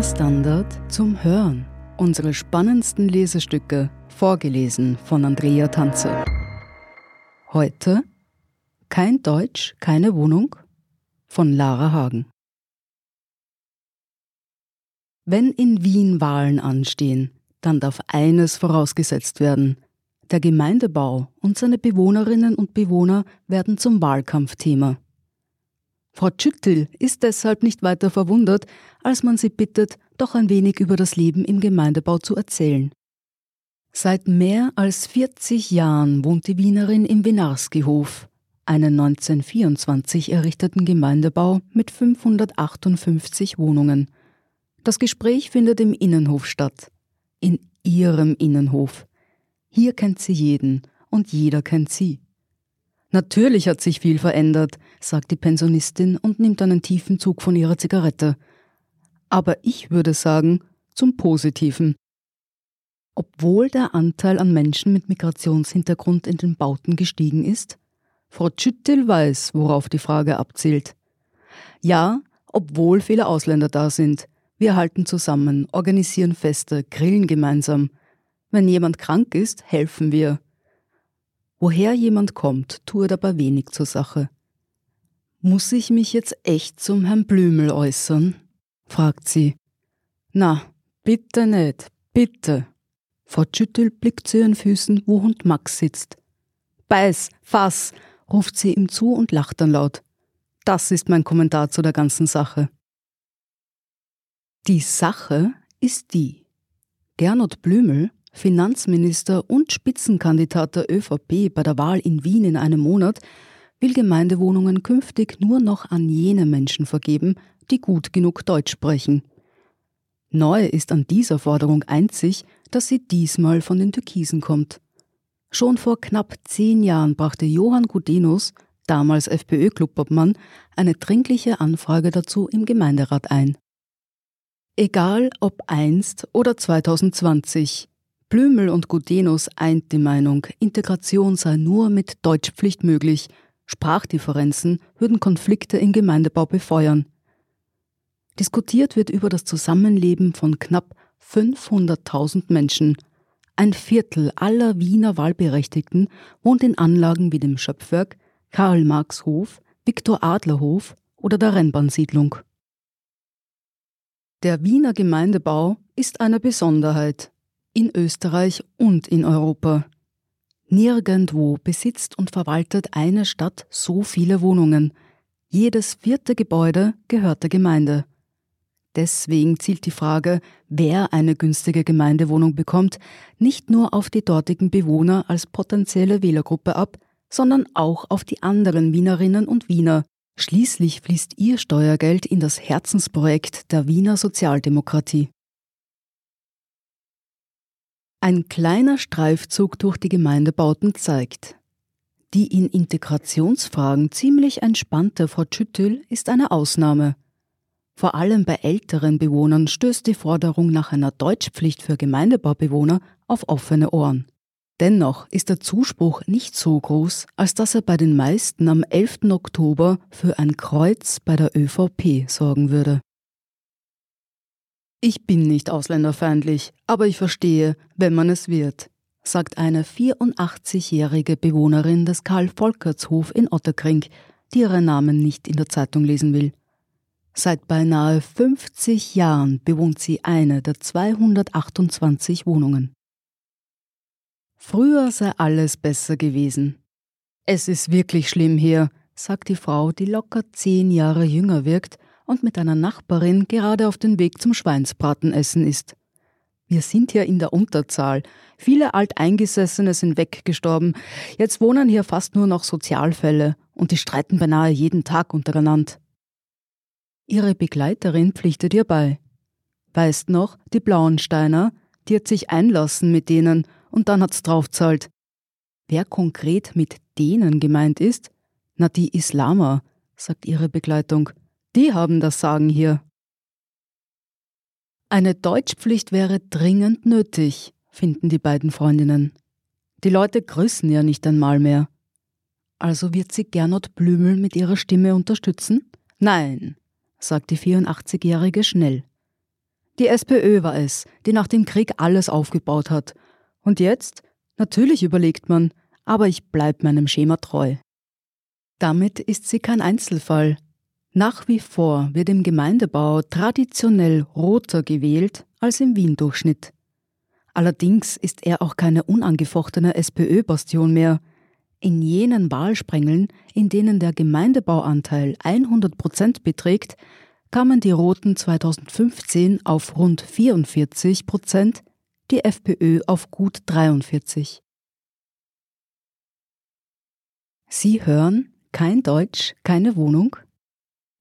Hörstandard zum Hören. Unsere spannendsten Lesestücke, vorgelesen von Andrea Tanzer. Heute Kein Deutsch, keine Wohnung von Lara Hagen. Wenn in Wien Wahlen anstehen, dann darf eines vorausgesetzt werden. Der Gemeindebau und seine Bewohnerinnen und Bewohner werden zum Wahlkampfthema. Frau Tschüttel ist deshalb nicht weiter verwundert, als man sie bittet, doch ein wenig über das Leben im Gemeindebau zu erzählen. Seit mehr als 40 Jahren wohnt die Wienerin im Winarski-Hof, einen 1924 errichteten Gemeindebau mit 558 Wohnungen. Das Gespräch findet im Innenhof statt. In ihrem Innenhof. Hier kennt sie jeden und jeder kennt sie. Natürlich hat sich viel verändert, sagt die Pensionistin und nimmt einen tiefen Zug von ihrer Zigarette. Aber ich würde sagen, zum Positiven. Obwohl der Anteil an Menschen mit Migrationshintergrund in den Bauten gestiegen ist? Frau Tschüttil weiß, worauf die Frage abzielt. Ja, obwohl viele Ausländer da sind. Wir halten zusammen, organisieren Feste, grillen gemeinsam. Wenn jemand krank ist, helfen wir. Woher jemand kommt, tue aber wenig zur Sache. Muss ich mich jetzt echt zum Herrn Blümel äußern? fragt sie. Na, bitte nicht, bitte. Frau Schüttel blickt zu ihren Füßen, wo Hund Max sitzt. Beiß, fass, ruft sie ihm zu und lacht dann laut. Das ist mein Kommentar zu der ganzen Sache. Die Sache ist die. Gernot Blümel Finanzminister und Spitzenkandidat der ÖVP bei der Wahl in Wien in einem Monat, will Gemeindewohnungen künftig nur noch an jene Menschen vergeben, die gut genug Deutsch sprechen. Neu ist an dieser Forderung einzig, dass sie diesmal von den Türkisen kommt. Schon vor knapp zehn Jahren brachte Johann Gudenus, damals FPÖ-Clubobmann, eine dringliche Anfrage dazu im Gemeinderat ein. Egal ob einst oder 2020, Blümel und Gudenus eint die Meinung, Integration sei nur mit Deutschpflicht möglich, Sprachdifferenzen würden Konflikte im Gemeindebau befeuern. Diskutiert wird über das Zusammenleben von knapp 500.000 Menschen. Ein Viertel aller Wiener Wahlberechtigten wohnt in Anlagen wie dem Schöpfwerk, Karl-Marx-Hof, Viktor-Adler-Hof oder der Rennbahnsiedlung. Der Wiener Gemeindebau ist eine Besonderheit in Österreich und in Europa. Nirgendwo besitzt und verwaltet eine Stadt so viele Wohnungen. Jedes vierte Gebäude gehört der Gemeinde. Deswegen zielt die Frage, wer eine günstige Gemeindewohnung bekommt, nicht nur auf die dortigen Bewohner als potenzielle Wählergruppe ab, sondern auch auf die anderen Wienerinnen und Wiener. Schließlich fließt ihr Steuergeld in das Herzensprojekt der Wiener Sozialdemokratie. Ein kleiner Streifzug durch die Gemeindebauten zeigt, die in Integrationsfragen ziemlich entspannte Frau Schüttül ist eine Ausnahme. Vor allem bei älteren Bewohnern stößt die Forderung nach einer Deutschpflicht für Gemeindebaubewohner auf offene Ohren. Dennoch ist der Zuspruch nicht so groß, als dass er bei den meisten am 11. Oktober für ein Kreuz bei der ÖVP sorgen würde. Ich bin nicht ausländerfeindlich, aber ich verstehe, wenn man es wird, sagt eine 84-jährige Bewohnerin des Karl-Volkerts-Hof in Otterkring, die ihren Namen nicht in der Zeitung lesen will. Seit beinahe 50 Jahren bewohnt sie eine der 228 Wohnungen. Früher sei alles besser gewesen. Es ist wirklich schlimm hier, sagt die Frau, die locker zehn Jahre jünger wirkt und mit einer Nachbarin gerade auf den Weg zum Schweinsbraten essen ist. Wir sind hier in der Unterzahl. Viele Alteingesessene sind weggestorben. Jetzt wohnen hier fast nur noch Sozialfälle und die streiten beinahe jeden Tag untereinander. Ihre Begleiterin pflichtet ihr bei. Weißt noch, die Blauensteiner, die hat sich einlassen mit denen und dann hat's draufzahlt. Wer konkret mit denen gemeint ist? Na, die Islamer, sagt ihre Begleitung. Die haben das Sagen hier. Eine Deutschpflicht wäre dringend nötig, finden die beiden Freundinnen. Die Leute grüßen ja nicht einmal mehr. Also wird sie Gernot Blümel mit ihrer Stimme unterstützen? Nein, sagt die 84-Jährige schnell. Die SPÖ war es, die nach dem Krieg alles aufgebaut hat. Und jetzt? Natürlich überlegt man, aber ich bleib meinem Schema treu. Damit ist sie kein Einzelfall. Nach wie vor wird im Gemeindebau traditionell roter gewählt als im Wien-Durchschnitt. Allerdings ist er auch keine unangefochtene SPÖ-Bastion mehr. In jenen Wahlsprengeln, in denen der Gemeindebauanteil 100 Prozent beträgt, kamen die Roten 2015 auf rund 44 Prozent, die FPÖ auf gut 43. Sie hören kein Deutsch, keine Wohnung?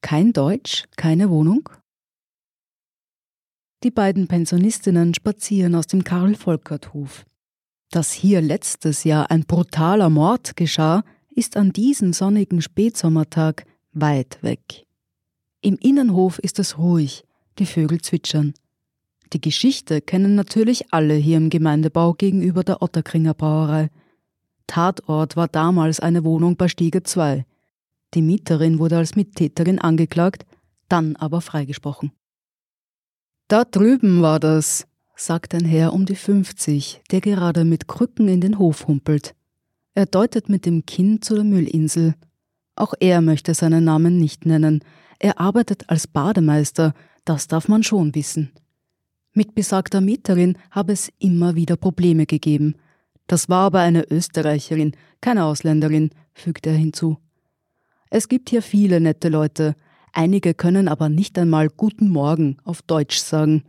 Kein Deutsch, keine Wohnung. Die beiden Pensionistinnen spazieren aus dem Karl-Volkert-Hof. Dass hier letztes Jahr ein brutaler Mord geschah, ist an diesem sonnigen Spätsommertag weit weg. Im Innenhof ist es ruhig, die Vögel zwitschern. Die Geschichte kennen natürlich alle hier im Gemeindebau gegenüber der Otterkringer Brauerei. Tatort war damals eine Wohnung bei Stiege 2. Die Mieterin wurde als Mittäterin angeklagt, dann aber freigesprochen. Da drüben war das, sagt ein Herr um die 50, der gerade mit Krücken in den Hof humpelt. Er deutet mit dem Kinn zu der Müllinsel. Auch er möchte seinen Namen nicht nennen. Er arbeitet als Bademeister, das darf man schon wissen. Mit besagter Mieterin habe es immer wieder Probleme gegeben. Das war aber eine Österreicherin, keine Ausländerin, fügt er hinzu. Es gibt hier viele nette Leute, einige können aber nicht einmal Guten Morgen auf Deutsch sagen.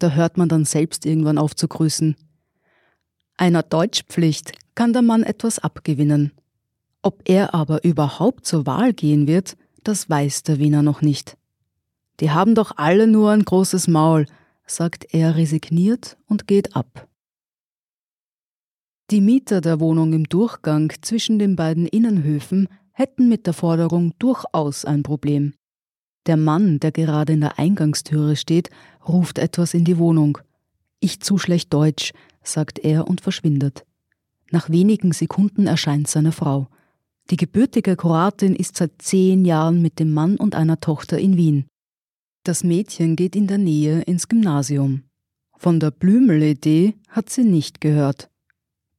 Da hört man dann selbst irgendwann auf zu grüßen. Einer Deutschpflicht kann der Mann etwas abgewinnen. Ob er aber überhaupt zur Wahl gehen wird, das weiß der Wiener noch nicht. Die haben doch alle nur ein großes Maul, sagt er resigniert und geht ab. Die Mieter der Wohnung im Durchgang zwischen den beiden Innenhöfen hätten mit der Forderung durchaus ein Problem. Der Mann, der gerade in der Eingangstüre steht, ruft etwas in die Wohnung. Ich zu schlecht Deutsch, sagt er und verschwindet. Nach wenigen Sekunden erscheint seine Frau. Die gebürtige Kroatin ist seit zehn Jahren mit dem Mann und einer Tochter in Wien. Das Mädchen geht in der Nähe ins Gymnasium. Von der Blümel-Idee hat sie nicht gehört.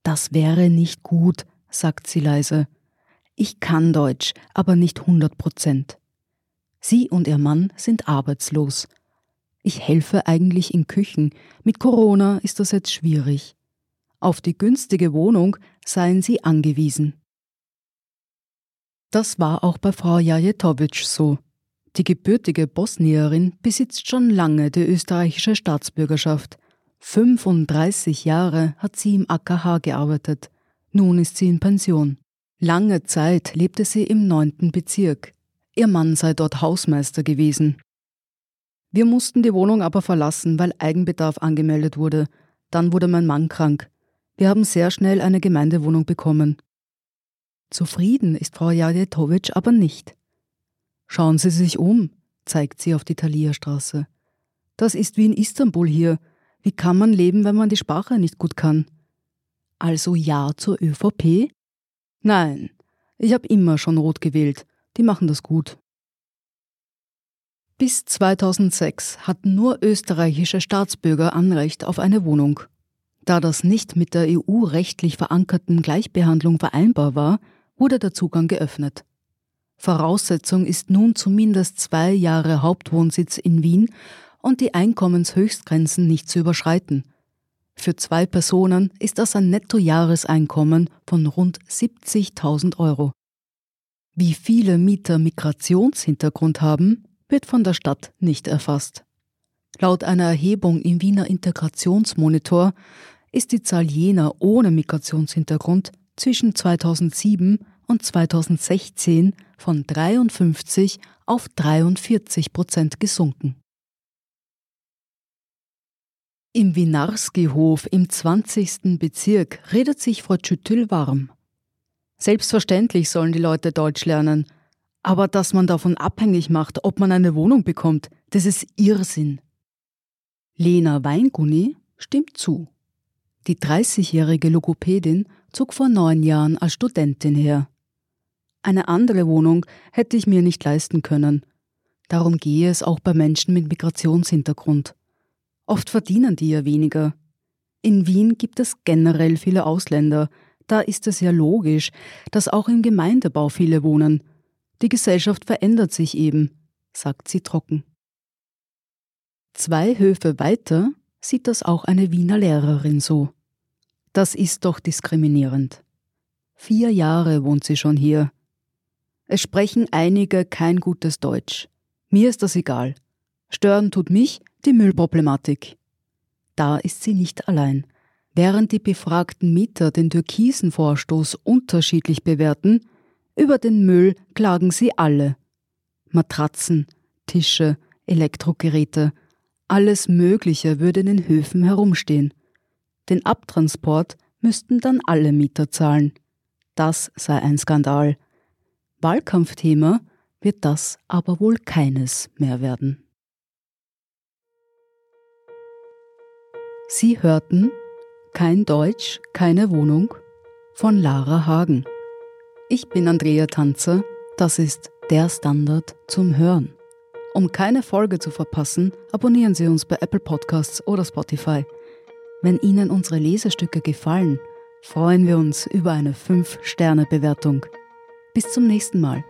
Das wäre nicht gut, sagt sie leise. Ich kann Deutsch, aber nicht 100 Prozent. Sie und ihr Mann sind arbeitslos. Ich helfe eigentlich in Küchen. Mit Corona ist das jetzt schwierig. Auf die günstige Wohnung seien sie angewiesen. Das war auch bei Frau Jajetowitsch so. Die gebürtige Bosnierin besitzt schon lange die österreichische Staatsbürgerschaft. 35 Jahre hat sie im AKH gearbeitet. Nun ist sie in Pension. Lange Zeit lebte sie im neunten Bezirk. Ihr Mann sei dort Hausmeister gewesen. Wir mussten die Wohnung aber verlassen, weil Eigenbedarf angemeldet wurde. Dann wurde mein Mann krank. Wir haben sehr schnell eine Gemeindewohnung bekommen. Zufrieden ist Frau Jajetowitsch aber nicht. Schauen Sie sich um, zeigt sie auf die Thalia-Straße. Das ist wie in Istanbul hier. Wie kann man leben, wenn man die Sprache nicht gut kann? Also ja zur ÖVP? Nein, ich habe immer schon rot gewählt. Die machen das gut. Bis 2006 hatten nur österreichische Staatsbürger Anrecht auf eine Wohnung. Da das nicht mit der EU rechtlich verankerten Gleichbehandlung vereinbar war, wurde der Zugang geöffnet. Voraussetzung ist nun zumindest zwei Jahre Hauptwohnsitz in Wien und die Einkommenshöchstgrenzen nicht zu überschreiten – für zwei Personen ist das ein Nettojahreseinkommen von rund 70.000 Euro. Wie viele Mieter Migrationshintergrund haben, wird von der Stadt nicht erfasst. Laut einer Erhebung im Wiener Integrationsmonitor ist die Zahl jener ohne Migrationshintergrund zwischen 2007 und 2016 von 53 auf 43 Prozent gesunken. Im Winarski-Hof im 20. Bezirk redet sich Frau Tschütül warm. Selbstverständlich sollen die Leute Deutsch lernen, aber dass man davon abhängig macht, ob man eine Wohnung bekommt, das ist Irrsinn. Lena Weinguni stimmt zu. Die 30-jährige Logopädin zog vor neun Jahren als Studentin her. Eine andere Wohnung hätte ich mir nicht leisten können. Darum gehe es auch bei Menschen mit Migrationshintergrund. Oft verdienen die ja weniger. In Wien gibt es generell viele Ausländer, da ist es ja logisch, dass auch im Gemeindebau viele wohnen. Die Gesellschaft verändert sich eben, sagt sie trocken. Zwei Höfe weiter sieht das auch eine Wiener Lehrerin so. Das ist doch diskriminierend. Vier Jahre wohnt sie schon hier. Es sprechen einige kein gutes Deutsch. Mir ist das egal. Stören tut mich die Müllproblematik. Da ist sie nicht allein. Während die befragten Mieter den türkisen Vorstoß unterschiedlich bewerten, über den Müll klagen sie alle. Matratzen, Tische, Elektrogeräte, alles Mögliche würde in den Höfen herumstehen. Den Abtransport müssten dann alle Mieter zahlen. Das sei ein Skandal. Wahlkampfthema wird das aber wohl keines mehr werden. Sie hörten Kein Deutsch, keine Wohnung von Lara Hagen. Ich bin Andrea Tanzer, das ist der Standard zum Hören. Um keine Folge zu verpassen, abonnieren Sie uns bei Apple Podcasts oder Spotify. Wenn Ihnen unsere Lesestücke gefallen, freuen wir uns über eine 5-Sterne-Bewertung. Bis zum nächsten Mal.